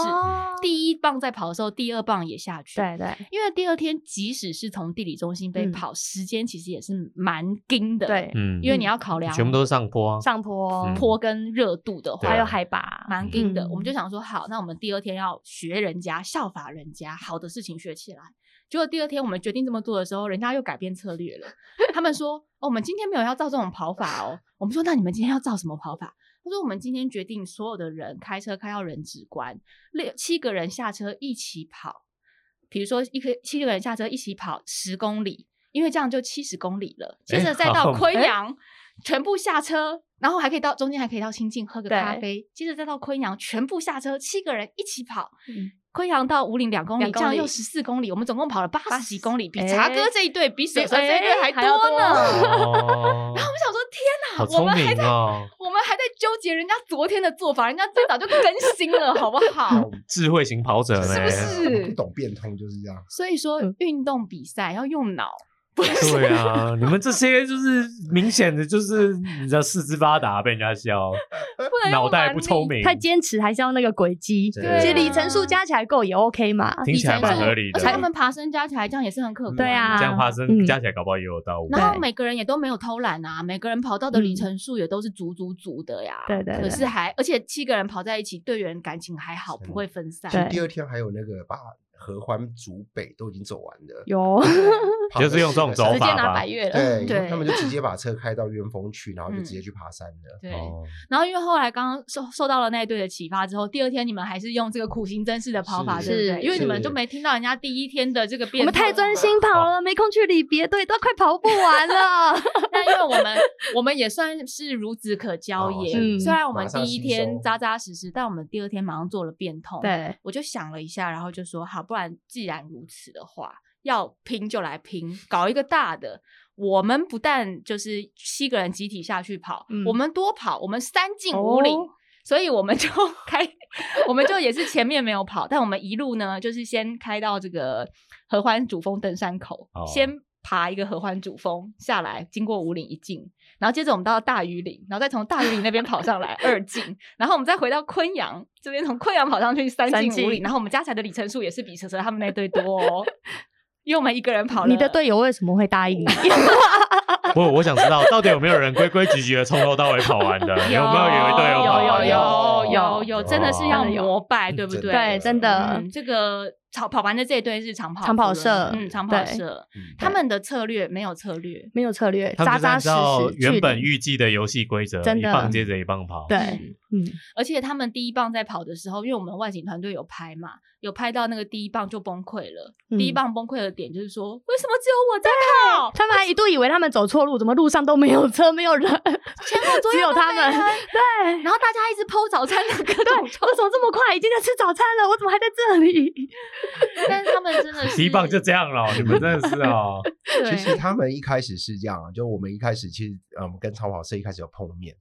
第一棒在跑的时候，第二棒也下去。对对，因为第二天即使是从地理中心杯跑，时间其实也是蛮紧的。对，嗯，因为你要考量全部都是上坡，上坡坡跟热度的话，还有海拔，蛮紧的。我们就想说，好，那我们第二天要学人家，效法人家，好的事情学起来。结果第二天我们决定这么做的时候，人家又改变策略了。他们说：“哦，我们今天没有要照这种跑法哦。”我们说：“那你们今天要照什么跑法？”他说：“我们今天决定所有的人开车开到人指关，六七个人下车一起跑。比如说，一个七个人下车一起跑十公里，因为这样就七十公里了。接着再到昆阳，全部下车，然后还可以到中间还可以到清境喝个咖啡。接着再到昆阳，全部下车，七个人一起跑。”昆阳到五岭两公里，这样又十四公里，我们总共跑了八十几公里，比茶哥这一队，比水神这一队还多呢。然后我们想说，天哪，我们还在，我们还在纠结人家昨天的做法，人家最早就更新了，好不好？智慧型跑者是不是？不懂变通就是这样。所以说，运动比赛要用脑。对啊，你们这些就是明显的，就是你知道四肢发达被人家笑，脑袋不聪明，太坚持还是要那个轨迹，其实里程数加起来够也 OK 嘛，听起来蛮合理的。而且他们爬升加起来这样也是很可观，对啊，这样爬升加起来搞不好也有到。然后每个人也都没有偷懒啊，每个人跑到的里程数也都是足足足的呀。对对。可是还而且七个人跑在一起，队员感情还好，不会分散。第二天还有那个把。合欢、竹北都已经走完了，有，就是用这种走法直接拿百越了，对，他们就直接把车开到元峰去，然后就直接去爬山了。对，然后因为后来刚刚受受到了那一队的启发之后，第二天你们还是用这个苦行僧式的跑法，对不对？因为你们就没听到人家第一天的这个变，我们太专心跑了，没空去理别队，都快跑不完了。那因为我们我们也算是孺子可教也，虽然我们第一天扎扎实实，但我们第二天马上做了变通。对，我就想了一下，然后就说好，不然既然如此的话，要拼就来拼，搞一个大的。我们不但就是七个人集体下去跑，我们多跑，我们三进五岭，所以我们就 开，我们就也是前面没有跑，但我们一路呢，就是先开到这个合欢主峰登山口，先爬一个合欢主峰下来，经过五岭一进，然后接着我们到大榆岭，然后再从大榆岭那边跑上来二进，然后我们再回到昆阳这边，从昆阳跑上去三进五岭，然后我们加起来的里程数也是比车车他们那队多，哦因为我们一个人跑。你的队友为什么会答应你？不，我想知道到底有没有人规规矩矩的从头到尾跑完的？有没有有一队有有有有有真的是要膜拜，对不对？对，真的这个。跑跑完的这一队是长跑长跑社，嗯，长跑社，他们的策略没有策略，没有策略，扎扎实实。原本预计的游戏规则，一棒接着一棒跑。对，嗯，而且他们第一棒在跑的时候，因为我们外景团队有拍嘛，有拍到那个第一棒就崩溃了。第一棒崩溃的点就是说，为什么只有我在跑？他们还一度以为他们走错路，怎么路上都没有车，没有人，前后左右只有他们。对，然后大家一直剖早餐的各种，为什么这么快已经在吃早餐了？我怎么还在这里？但是他们真的是第一棒就这样了，你们真的是哦。其实他们一开始是这样，就我们一开始其实嗯跟超跑社一开始有碰面，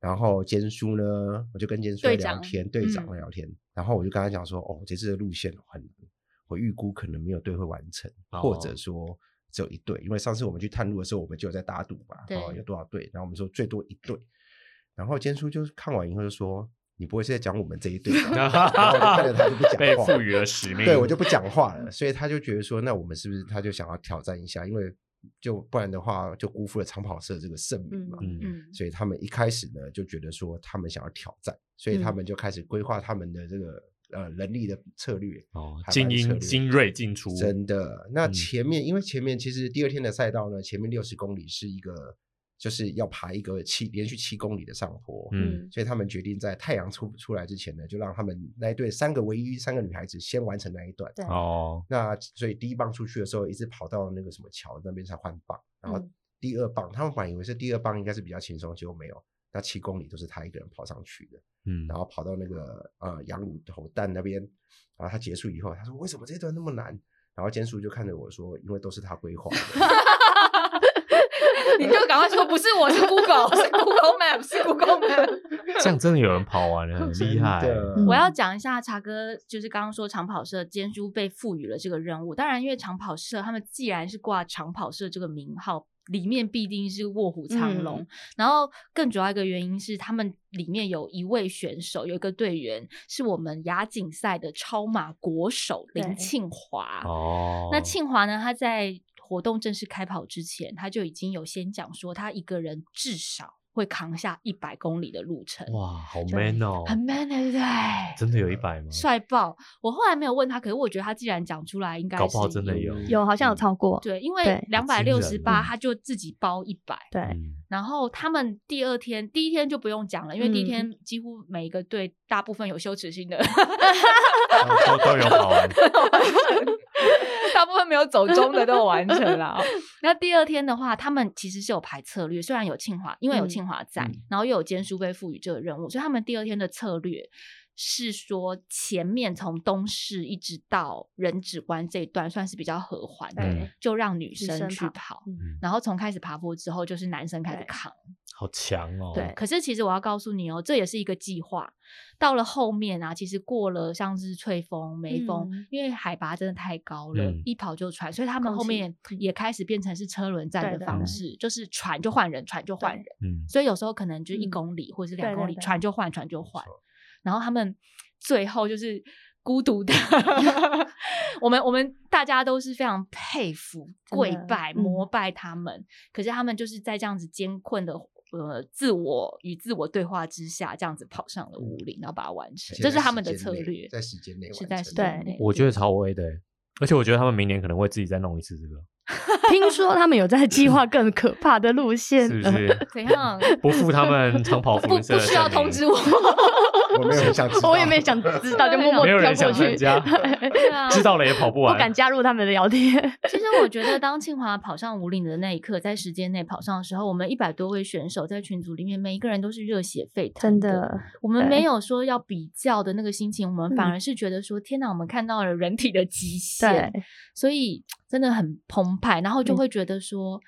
然后坚叔呢，我就跟坚叔聊天，队长聊天，然后我就跟他讲说，哦，这次的路线很，我预估可能没有队会完成，或者说只有一队，因为上次我们去探路的时候，我们就有在打赌嘛，哦，有多少队，然后我们说最多一队，然后坚叔就是看完以后就说。你不会是在讲我们这一队吧？然后看着他就不讲话，被赋予了使命。对我就不讲话了，所以他就觉得说，那我们是不是他就想要挑战一下？因为就不然的话，就辜负了长跑社这个盛名嘛。嗯嗯。所以他们一开始呢，就觉得说他们想要挑战，所以他们就开始规划他们的这个呃人力的策略。哦，精英精锐进出，真的。那前面因为前面其实第二天的赛道呢，前面六十公里是一个。就是要爬一个七连续七公里的上坡，嗯，所以他们决定在太阳出出来之前呢，就让他们那一队三个唯一三个女孩子先完成那一段。哦，那所以第一棒出去的时候，一直跑到那个什么桥那边才换棒，然后第二棒他们本来以为是第二棒应该是比较轻松，结果没有，那七公里都是他一个人跑上去的，嗯，然后跑到那个呃羊乳头蛋那边，然后他结束以后，他说为什么这段那么难？然后坚叔就看着我说，因为都是他规划的。你就赶快说不是我是 Google，是 Google Map，是 Google Map。这样真的有人跑完了，很厉害。我要讲一下茶哥，就是刚刚说长跑社监督被赋予了这个任务。当然，因为长跑社他们既然是挂长跑社这个名号。里面必定是卧虎藏龙，然后更主要一个原因是，他们里面有一位选手，有一个队员是我们亚锦赛的超马国手林庆华。哦，那庆华呢？他在活动正式开跑之前，他就已经有先讲说，他一个人至少。会扛下一百公里的路程，哇，好 man 哦，很 man 对不对？真的有一百吗？帅爆！我后来没有问他，可是我觉得他既然讲出来，应该搞不好真的有，有好像有超过。对，因为两百六十八，他就自己包一百。对，然后他们第二天，第一天就不用讲了，因为第一天几乎每一个队大部分有羞耻心的，都都有跑完。大部分没有走中的都完成了。那第二天的话，他们其实是有排策略，虽然有庆华，因为有庆华在，然后又有兼书被赋予这个任务，所以他们第二天的策略是说，前面从东市一直到人指关这一段算是比较和缓的，就让女生去跑，然后从开始爬坡之后，就是男生开始扛。好强哦！对，可是其实我要告诉你哦，这也是一个计划。到了后面啊，其实过了像是翠峰、眉峰，因为海拔真的太高了，一跑就喘，所以他们后面也开始变成是车轮战的方式，就是喘就换人，喘就换人。嗯，所以有时候可能就一公里或者是两公里，喘就换，喘就换。然后他们最后就是孤独的，我们我们大家都是非常佩服、跪拜、膜拜他们。可是他们就是在这样子艰困的。呃，自我与自我对话之下，这样子跑上了五岭，然后把它完成，这是他们的策略，在时间内是在时间内。我觉得超威的，而且我觉得他们明年可能会自己再弄一次这个。听说他们有在计划更可怕的路线，是不是？怎样？不负他们长跑服不不需要通知我。我没有很想，我也没想知道，就默默跳过去。知道了也跑不完，不敢加入他们的聊天。其实我觉得，当清华跑上五岭的那一刻，在时间内跑上的时候，我们一百多位选手在群组里面，每一个人都是热血沸腾。真的，我们没有说要比较的那个心情，我们反而是觉得说，天哪，我们看到了人体的极限。所以。真的很澎湃，然后就会觉得说，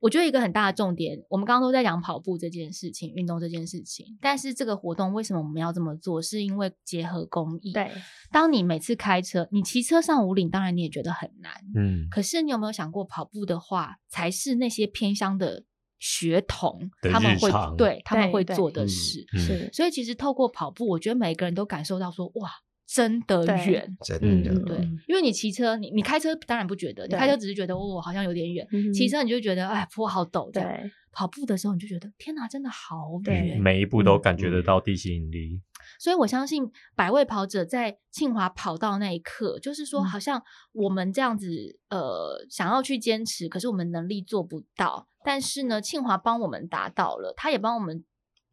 我觉得一个很大的重点，我们刚刚都在讲跑步这件事情、运动这件事情，但是这个活动为什么我们要这么做？是因为结合公益。对，当你每次开车，你骑车上五岭，当然你也觉得很难，嗯，可是你有没有想过，跑步的话，才是那些偏乡的学童他们会对他们会做的事。是，所以其实透过跑步，我觉得每个人都感受到说，哇。真的远，真的对，因为你骑车，你你开车当然不觉得，你开车只是觉得哦，好像有点远。骑车你就觉得哎，坡好陡。对，跑步的时候你就觉得天哪，真的好远，每一步都感觉得到地心引力。所以我相信百位跑者在庆华跑到那一刻，就是说，好像我们这样子呃，想要去坚持，可是我们能力做不到，但是呢，庆华帮我们达到了，他也帮我们。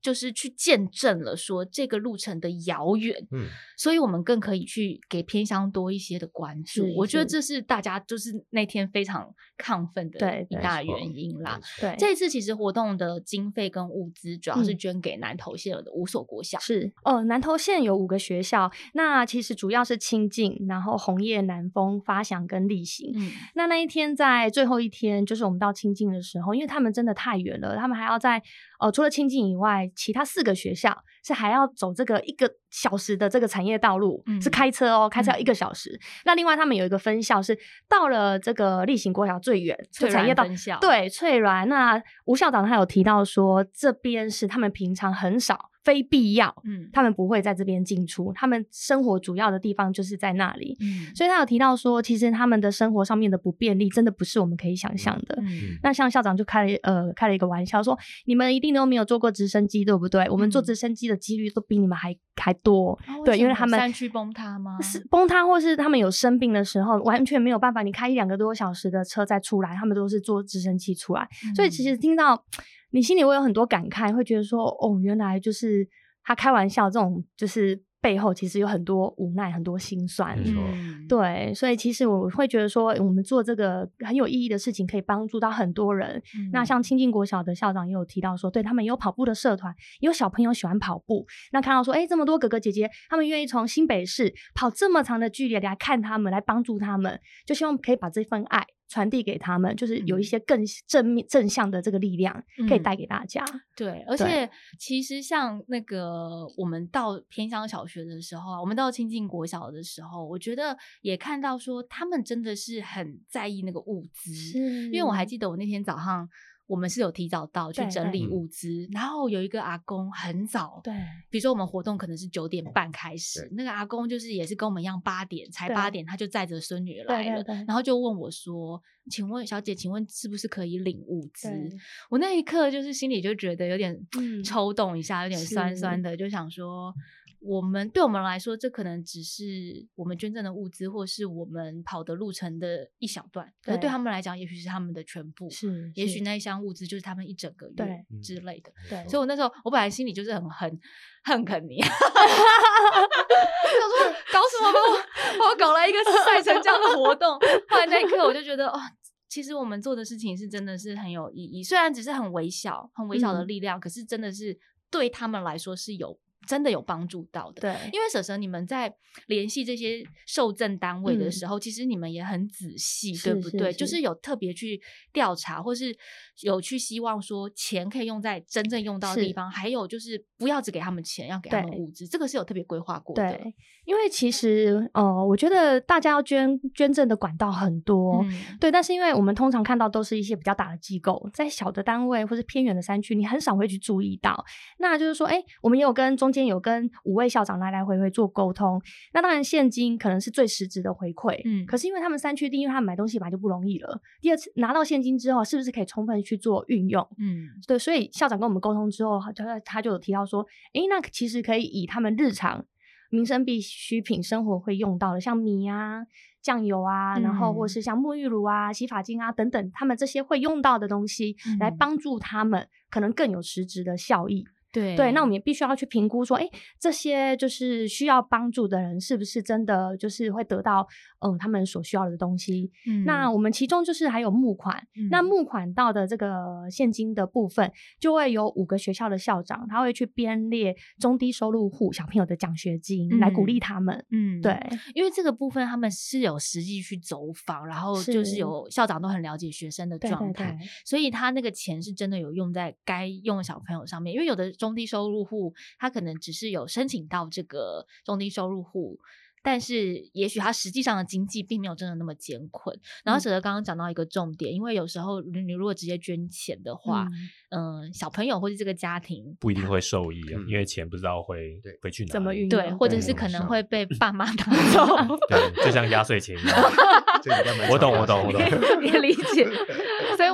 就是去见证了说这个路程的遥远，嗯，所以我们更可以去给偏乡多一些的关注。我觉得这是大家就是那天非常亢奋的一大原因啦。对，这一次其实活动的经费跟物资主要是捐给南投县的五所国小。是哦，南投县有五个学校，那其实主要是清境，然后红叶、南风、发祥跟立行。嗯，那那一天在最后一天，就是我们到清境的时候，因为他们真的太远了，他们还要在。哦，除了清境以外，其他四个学校是还要走这个一个小时的这个产业道路，是开车哦，开车要一个小时。那另外他们有一个分校是到了这个例行国小最远，产业道对翠峦。那吴校长他有提到说，这边是他们平常很少。非必要，嗯，他们不会在这边进出，他们生活主要的地方就是在那里，嗯，所以他有提到说，其实他们的生活上面的不便利，真的不是我们可以想象的。嗯，那像校长就开了呃开了一个玩笑，说你们一定都没有坐过直升机，对不对？我们坐直升机的几率都比你们还还多，对，因为他们山区崩塌吗？是崩塌，或是他们有生病的时候，完全没有办法，你开一两个多小时的车再出来，他们都是坐直升机出来，所以其实听到。你心里会有很多感慨，会觉得说，哦，原来就是他开玩笑，这种就是背后其实有很多无奈，很多心酸。对，所以其实我会觉得说，我们做这个很有意义的事情，可以帮助到很多人。那像清境国小的校长也有提到说，对他们有跑步的社团，有小朋友喜欢跑步，那看到说，哎，这么多哥哥姐姐，他们愿意从新北市跑这么长的距离来看他们，来帮助他们，就希望可以把这份爱。传递给他们，就是有一些更正面正向的这个力量可以带给大家。对，而且其实像那个我们到偏乡小学的时候，我们到亲近国小的时候，我觉得也看到说他们真的是很在意那个物资，因为我还记得我那天早上。我们是有提早到去整理物资，然后有一个阿公很早，对，比如说我们活动可能是九点半开始，那个阿公就是也是跟我们一样八点才八点他就载着孙女来了，然后就问我说：“请问小姐，请问是不是可以领物资？”我那一刻就是心里就觉得有点抽动一下，有点酸酸的，就想说。我们对我们来说，这可能只是我们捐赠的物资，或是我们跑的路程的一小段。可对他们来讲，也许是他们的全部。是，也许那一箱物资就是他们一整个月之类的。对，所以我那时候，我本来心里就是很很恨肯尼，想说搞什么？我我搞了一个赛成这样的活动。后来那一刻，我就觉得，哦，其实我们做的事情是真的是很有意义。虽然只是很微小、很微小的力量，可是真的是对他们来说是有。真的有帮助到的，对，因为婶婶你们在联系这些受赠单位的时候，其实你们也很仔细，对不对？就是有特别去调查，或是有去希望说钱可以用在真正用到的地方，还有就是不要只给他们钱，要给他们物资，这个是有特别规划过的。对，因为其实呃，我觉得大家要捐捐赠的管道很多，对，但是因为我们通常看到都是一些比较大的机构，在小的单位或是偏远的山区，你很少会去注意到。那就是说，哎，我们也有跟中。先有跟五位校长来来回回做沟通，那当然现金可能是最实质的回馈，嗯，可是因为他们三区因为，他们买东西本来就不容易了。第二次拿到现金之后，是不是可以充分去做运用？嗯，对，所以校长跟我们沟通之后，他他就有提到说，诶，那其实可以以他们日常民生必需品生活会用到的，像米啊、酱油啊，然后或是像沐浴乳啊、洗发精啊等等，他们这些会用到的东西，来帮助他们，可能更有实质的效益。对对，那我们也必须要去评估说，哎，这些就是需要帮助的人，是不是真的就是会得到嗯他们所需要的东西？那我们其中就是还有募款，那募款到的这个现金的部分，就会有五个学校的校长，他会去编列中低收入户小朋友的奖学金，来鼓励他们。嗯，对，因为这个部分他们是有实际去走访，然后就是有校长都很了解学生的状态，所以他那个钱是真的有用在该用的小朋友上面，因为有的。中低收入户，他可能只是有申请到这个中低收入户，但是也许他实际上的经济并没有真的那么艰困。然后，舍得刚刚讲到一个重点，因为有时候你如果直接捐钱的话。嗯，小朋友或者这个家庭不一定会受益啊，因为钱不知道会会去哪，怎么运，对，或者是可能会被爸妈 拿走，对，就像压岁钱一样。我懂，我懂，我懂，也理解。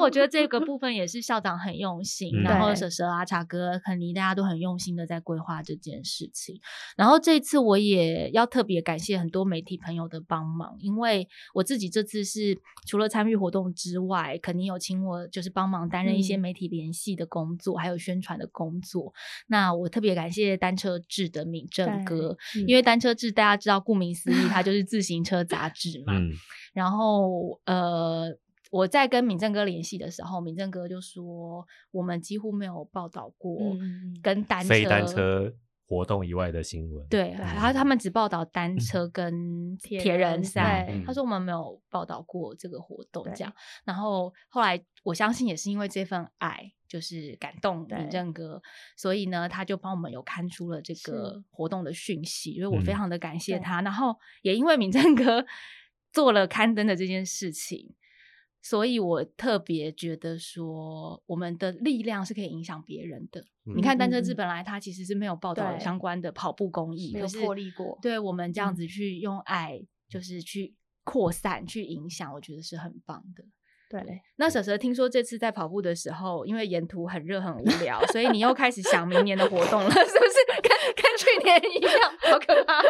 我觉得这个部分也是校长很用心，然后蛇蛇啊、茶哥、肯尼大家都很用心的在规划这件事情。然后这次我也要特别感谢很多媒体朋友的帮忙，因为我自己这次是除了参与活动之外，肯定有请我就是帮忙担任一些媒体联系。的工作还有宣传的工作，那我特别感谢单车志的敏正哥，因为单车志大家知道，顾名思义，它就是自行车杂志嘛。然后呃，我在跟敏正哥联系的时候，敏正哥就说，我们几乎没有报道过跟单车单车活动以外的新闻。对，然后他们只报道单车跟铁人赛。他说我们没有报道过这个活动，这样。然后后来我相信也是因为这份爱。就是感动敏正哥，所以呢，他就帮我们有刊出了这个活动的讯息，因为我非常的感谢他。然后也因为敏正哥做了刊登的这件事情，所以我特别觉得说，我们的力量是可以影响别人的。你看单车志本来它其实是没有报道相关的跑步公益，没有破例过。对我们这样子去用爱，就是去扩散、去影响，我觉得是很棒的。对，那蛇蛇听说这次在跑步的时候，因为沿途很热很无聊，所以你又开始想明年的活动了，是不是？跟跟去年一样，好可怕，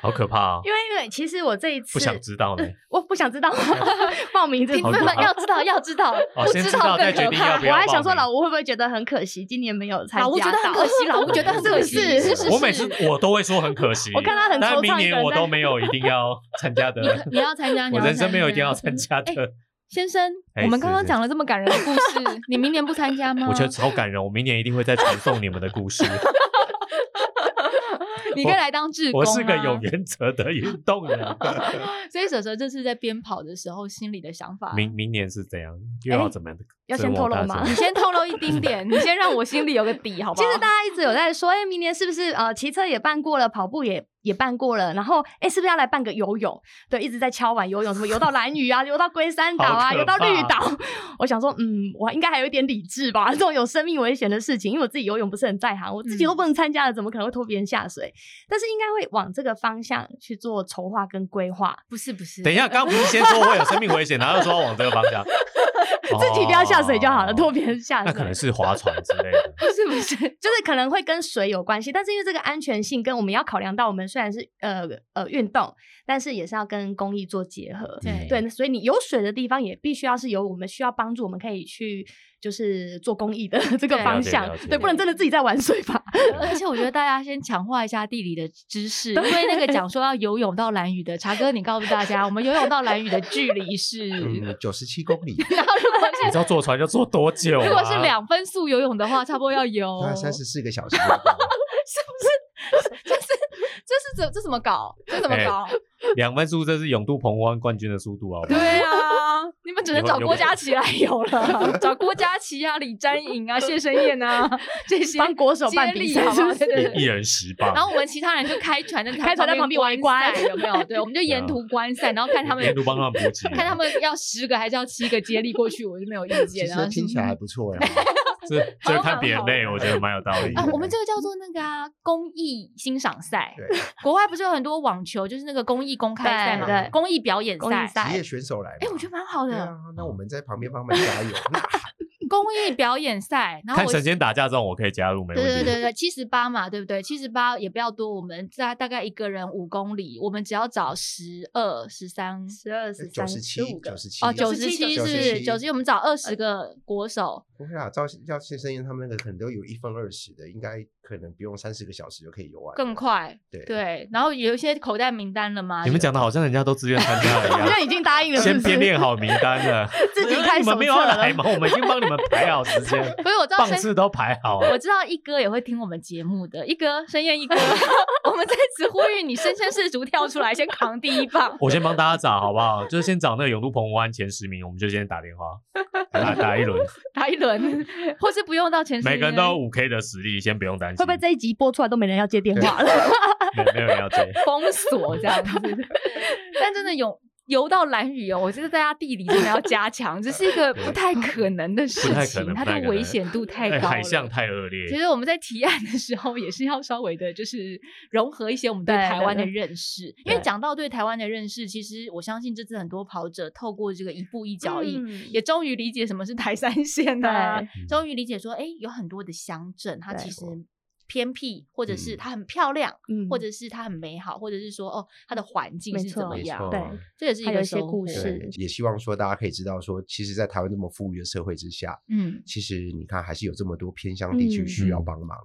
好可怕哦！因为因为其实我这一次不想知道呢，我不想知道 报名这部分，要知道要知道，不知道更可怕要要。我还想说，老吴会不会觉得很可惜，今年没有参加？老吴觉得很可惜，老吴觉得很可惜。我每次我都会说很可惜，我看他很，但明年我都没有一定要参加的。你要参加，我人生没有一定要参加的。先生，我们刚刚讲了这么感人的故事，你明年不参加吗？我觉得超感人，我明年一定会再传送你们的故事。你可以来当志工。我是个有原则的运动人。所以蛇蛇这次在边跑的时候，心里的想法，明明年是怎样？又要怎么样的？要先透露吗？你先透露一丁点，你先让我心里有个底，好不好？其实大家一直有在说，哎，明年是不是呃骑车也办过了，跑步也也办过了，然后哎，是不是要来办个游泳？对，一直在敲碗游泳，什么游到蓝屿啊，游到龟山岛啊，游到绿岛。我想说，嗯，我应该还有一点理智吧？这种有生命危险的事情，因为我自己游泳不是很在行，我自己都不能参加了，怎么可能会拖别人下水？但是应该会往这个方向去做筹划跟规划。不是不是，等一下，刚不是先说会有生命危险，然后又说往这个方向。自己不要下水就好了，拖别人下水。那可能是划船之类的，不是不是，就是可能会跟水有关系，但是因为这个安全性跟我们要考量到，我们虽然是呃呃运动，但是也是要跟公益做结合。对对，所以你有水的地方也必须要是有我们需要帮助，我们可以去。就是做公益的 这个方向，对，不能真的自己在玩水吧。而且我觉得大家先强化一下地理的知识，因为那个讲说要游泳到蓝屿的，茶哥，你告诉大家，我们游泳到蓝屿的距离是九十七公里。然后如果是你知道坐船要坐多久？如果是两分速游泳的话，差不多要游三十四个小时。是不是？这是这是怎这怎么搞？这怎么搞？两分速这是永渡澎湖湾冠军的速度啊！对啊，只能找郭嘉琪来游了，找郭嘉琪啊、李詹颖啊、谢生燕啊这些帮国手办比赛，对对对，一人十棒。然后我们其他人就开船在 开船在旁边围观，有没有？对，我们就沿途观赛，然后看他们沿途帮他们补给，看他们要十个还是要七个接力过去，我就没有意见。然后听起来还不错呀。这这看别人累，我觉得蛮有道理。啊，我们这个叫做那个啊，公益欣赏赛。对，国外不是有很多网球，就是那个公益公开赛嘛，对，公益表演赛，职业选手来。哎，我觉得蛮好的。那我们在旁边帮忙加油。公益表演赛，然后看神仙打架这种，我可以加入，没问题。对对对对，七十八嘛，对不对？七十八也不要多，我们在大概一个人五公里，我们只要找十二、十三、十二、十三、十五个。哦，九十七是九十七，我们找二十个国手。不会啊，赵赵先生燕他们那个可能都有一分二十的，应该。可能不用三四个小时就可以游完，更快。对对，然后有一些口袋名单了吗？你们讲的好像人家都自愿参加了一样，好像已经答应了，先编练好名单了，自己开你们没有来吗？我们已经帮你们排好时间，所以我知道棒次都排好。我知道一哥也会听我们节目的，一哥深夜一哥，我们在此呼吁你身先士卒跳出来，先扛第一棒。我先帮大家找好不好？就是先找那个永渡澎湖湾前十名，我们就先打电话打打一轮，打一轮，或是不用到前十，每个人都有五 K 的实力，先不用担心。会不会这一集播出来？都没人要接电话了，没有人要接，封锁这样子。但真的有游到蓝雨哦，我觉得大家地理真的要加强，这是一个不太可能的事情，它的危险度太高，海象太恶劣。其实我们在提案的时候，也是要稍微的，就是融合一些我们对台湾的认识。因为讲到对台湾的认识，其实我相信这次很多跑者透过这个一步一脚印，也终于理解什么是台三线的，终于理解说，哎，有很多的乡镇，它其实。偏僻，或者是它很漂亮，或者是它很美好，或者是说哦，它的环境是怎么样？对，这也是一个些故事。也希望说大家可以知道说，其实，在台湾这么富裕的社会之下，嗯，其实你看还是有这么多偏乡地区需要帮忙。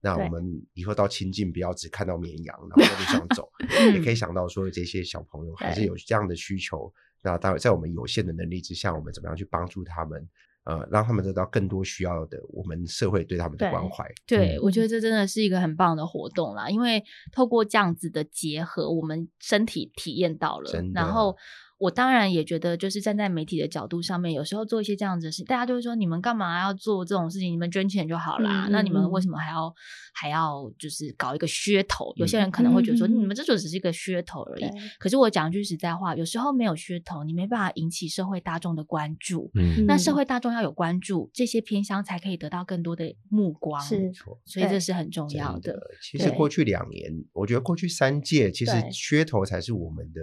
那我们以后到亲近，不要只看到绵羊，然后在路上走，也可以想到说这些小朋友还是有这样的需求。那当然，在我们有限的能力之下，我们怎么样去帮助他们？呃，让他们得到更多需要的，我们社会对他们的关怀。对，我觉得这真的是一个很棒的活动啦，因为透过这样子的结合，我们身体体验到了，然后。我当然也觉得，就是站在媒体的角度上面，有时候做一些这样子的事，大家就会说：你们干嘛要做这种事情？你们捐钱就好啦。那你们为什么还要还要就是搞一个噱头？有些人可能会觉得说：你们这就只是一个噱头而已。可是我讲句实在话，有时候没有噱头，你没办法引起社会大众的关注。嗯，那社会大众要有关注，这些偏乡才可以得到更多的目光。是，所以这是很重要的。其实过去两年，我觉得过去三届，其实噱头才是我们的。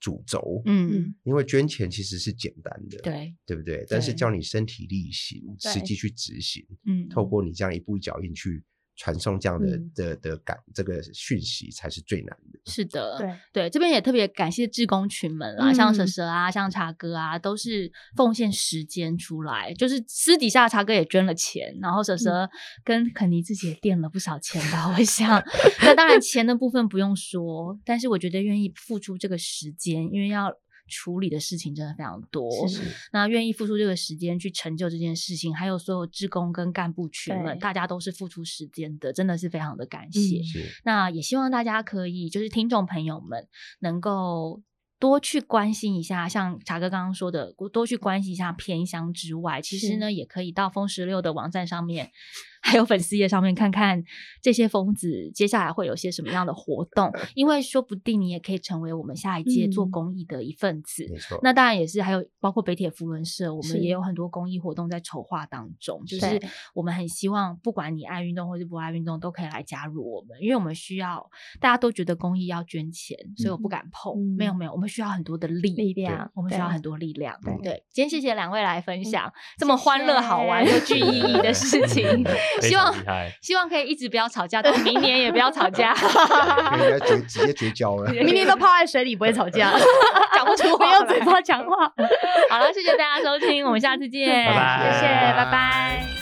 主轴，嗯，因为捐钱其实是简单的，对，对不对？但是叫你身体力行，实际去执行，嗯，透过你这样一步一脚印去。传送这样的的的感，这个讯息才是最难的。是的，对对，这边也特别感谢志工群们啦，像蛇蛇啊，像茶哥啊，都是奉献时间出来，就是私底下茶哥也捐了钱，然后蛇蛇跟肯尼自己也垫了不少钱吧，我想。那当然钱的部分不用说，但是我觉得愿意付出这个时间，因为要。处理的事情真的非常多。那愿意付出这个时间去成就这件事情，还有所有职工跟干部群们，大家都是付出时间的，真的是非常的感谢。那也希望大家可以，就是听众朋友们能够。多去关心一下，像查哥刚刚说的，多去关心一下偏乡之外，其实呢，也可以到风十六的网站上面。还有粉丝页上面看看这些疯子接下来会有些什么样的活动，因为说不定你也可以成为我们下一届做公益的一份子。没错，那当然也是还有包括北铁福伦社，我们也有很多公益活动在筹划当中。就是我们很希望，不管你爱运动或是不爱运动，都可以来加入我们，因为我们需要大家都觉得公益要捐钱，所以我不敢碰。没有没有，我们需要很多的力力量，我们需要很多力量。对，今天谢谢两位来分享这么欢乐、好玩又具意义的事 情。希望希望可以一直不要吵架，但明年也不要吵架。应该绝直接绝交了，明年都泡在水里不会吵架，讲不出，没有嘴巴讲话。好了，谢谢大家收听，我们下次见，拜拜，谢谢，拜拜。